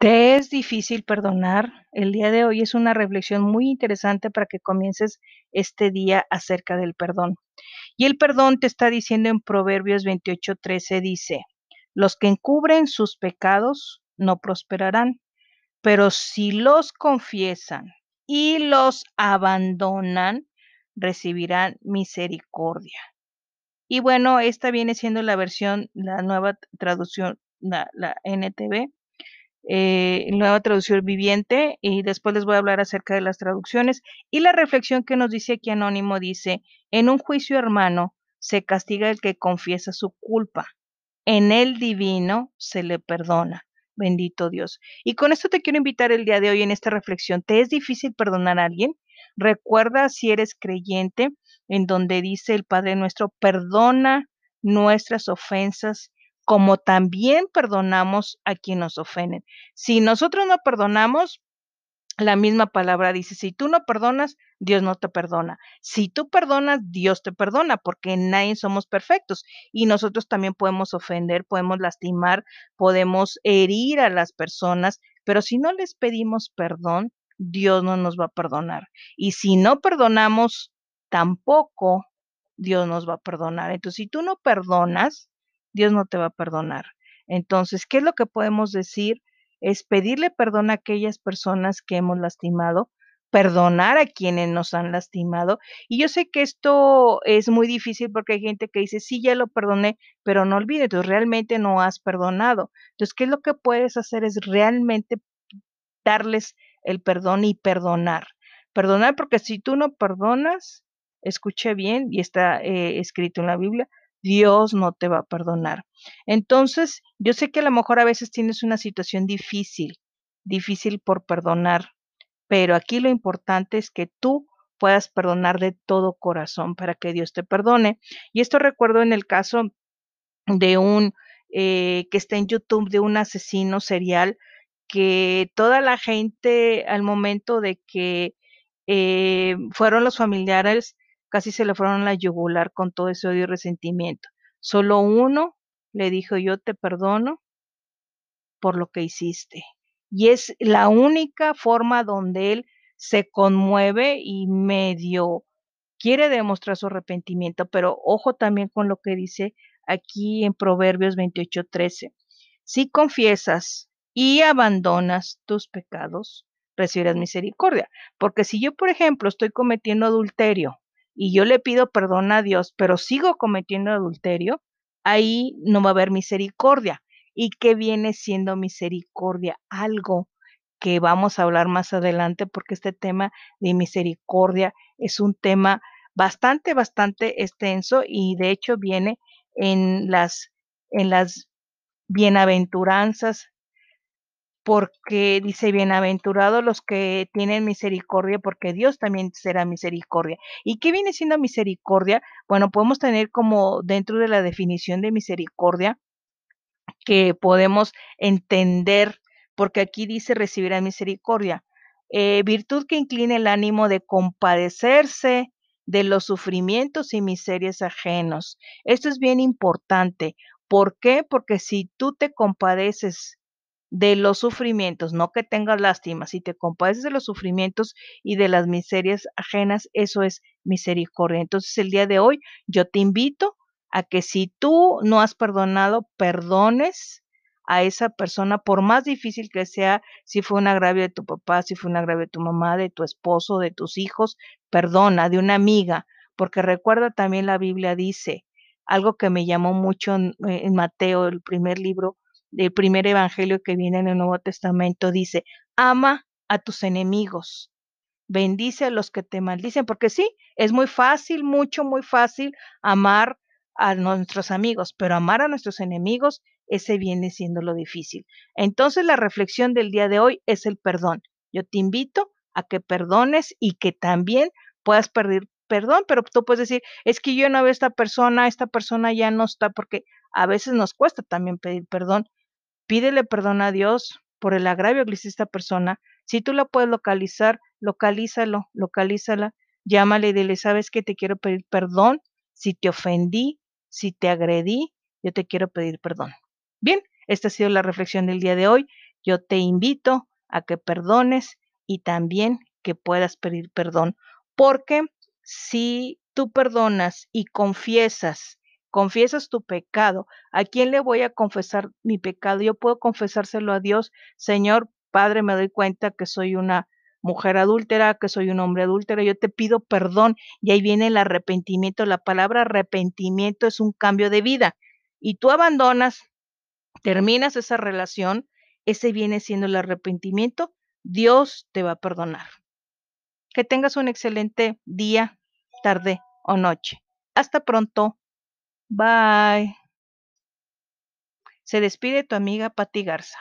¿Te es difícil perdonar? El día de hoy es una reflexión muy interesante para que comiences este día acerca del perdón. Y el perdón te está diciendo en Proverbios 28:13 dice, los que encubren sus pecados no prosperarán, pero si los confiesan y los abandonan, recibirán misericordia. Y bueno, esta viene siendo la versión, la nueva traducción, la, la NTV, eh, nueva traducción viviente y después les voy a hablar acerca de las traducciones. Y la reflexión que nos dice aquí Anónimo dice, en un juicio hermano se castiga el que confiesa su culpa, en el divino se le perdona. Bendito Dios. Y con esto te quiero invitar el día de hoy en esta reflexión. ¿Te es difícil perdonar a alguien? Recuerda si eres creyente, en donde dice el Padre nuestro, perdona nuestras ofensas como también perdonamos a quien nos ofenden. Si nosotros no perdonamos, la misma palabra dice, si tú no perdonas, Dios no te perdona. Si tú perdonas, Dios te perdona, porque nadie somos perfectos y nosotros también podemos ofender, podemos lastimar, podemos herir a las personas, pero si no les pedimos perdón, Dios no nos va a perdonar. Y si no perdonamos, tampoco Dios nos va a perdonar. Entonces, si tú no perdonas, Dios no te va a perdonar. Entonces, ¿qué es lo que podemos decir? Es pedirle perdón a aquellas personas que hemos lastimado, perdonar a quienes nos han lastimado. Y yo sé que esto es muy difícil porque hay gente que dice, sí, ya lo perdoné, pero no olvides, tú realmente no has perdonado. Entonces, ¿qué es lo que puedes hacer? Es realmente darles el perdón y perdonar. Perdonar porque si tú no perdonas, escuche bien, y está eh, escrito en la Biblia, Dios no te va a perdonar. Entonces, yo sé que a lo mejor a veces tienes una situación difícil, difícil por perdonar, pero aquí lo importante es que tú puedas perdonar de todo corazón para que Dios te perdone. Y esto recuerdo en el caso de un eh, que está en YouTube de un asesino serial que toda la gente al momento de que eh, fueron los familiares casi se le fueron la yugular con todo ese odio y resentimiento. Solo uno le dijo, yo te perdono por lo que hiciste. Y es la única forma donde él se conmueve y medio quiere demostrar su arrepentimiento, pero ojo también con lo que dice aquí en Proverbios 28:13. Si confiesas y abandonas tus pecados, recibirás misericordia. Porque si yo, por ejemplo, estoy cometiendo adulterio y yo le pido perdón a Dios, pero sigo cometiendo adulterio, ahí no va a haber misericordia. ¿Y qué viene siendo misericordia? Algo que vamos a hablar más adelante porque este tema de misericordia es un tema bastante, bastante extenso y de hecho viene en las, en las bienaventuranzas porque dice, bienaventurados los que tienen misericordia, porque Dios también será misericordia. ¿Y qué viene siendo misericordia? Bueno, podemos tener como dentro de la definición de misericordia que podemos entender, porque aquí dice recibirá misericordia, eh, virtud que incline el ánimo de compadecerse de los sufrimientos y miserias ajenos. Esto es bien importante. ¿Por qué? Porque si tú te compadeces de los sufrimientos, no que tengas lástima, si te compadeces de los sufrimientos y de las miserias ajenas, eso es misericordia. Entonces el día de hoy yo te invito a que si tú no has perdonado, perdones a esa persona, por más difícil que sea, si fue un agravio de tu papá, si fue un agravio de tu mamá, de tu esposo, de tus hijos, perdona, de una amiga, porque recuerda también la Biblia dice, algo que me llamó mucho en, en Mateo, el primer libro, del primer evangelio que viene en el Nuevo Testamento, dice, ama a tus enemigos, bendice a los que te maldicen, porque sí, es muy fácil, mucho, muy fácil amar a nuestros amigos, pero amar a nuestros enemigos, ese viene siendo lo difícil. Entonces la reflexión del día de hoy es el perdón. Yo te invito a que perdones y que también puedas pedir perdón, pero tú puedes decir, es que yo no veo a esta persona, esta persona ya no está, porque a veces nos cuesta también pedir perdón, Pídele perdón a Dios por el agravio que le hiciste a esta persona. Si tú la puedes localizar, localízalo, localízala, llámale y dile, ¿sabes que te quiero pedir perdón? Si te ofendí, si te agredí, yo te quiero pedir perdón. Bien, esta ha sido la reflexión del día de hoy. yo te invito a que perdones y también que puedas pedir perdón, porque si tú perdonas y confiesas, confiesas tu pecado, ¿a quién le voy a confesar mi pecado? Yo puedo confesárselo a Dios, Señor, Padre, me doy cuenta que soy una mujer adúltera, que soy un hombre adúltero, yo te pido perdón y ahí viene el arrepentimiento. La palabra arrepentimiento es un cambio de vida y tú abandonas, terminas esa relación, ese viene siendo el arrepentimiento, Dios te va a perdonar. Que tengas un excelente día, tarde o noche. Hasta pronto. Bye. Se despide tu amiga Patti Garza.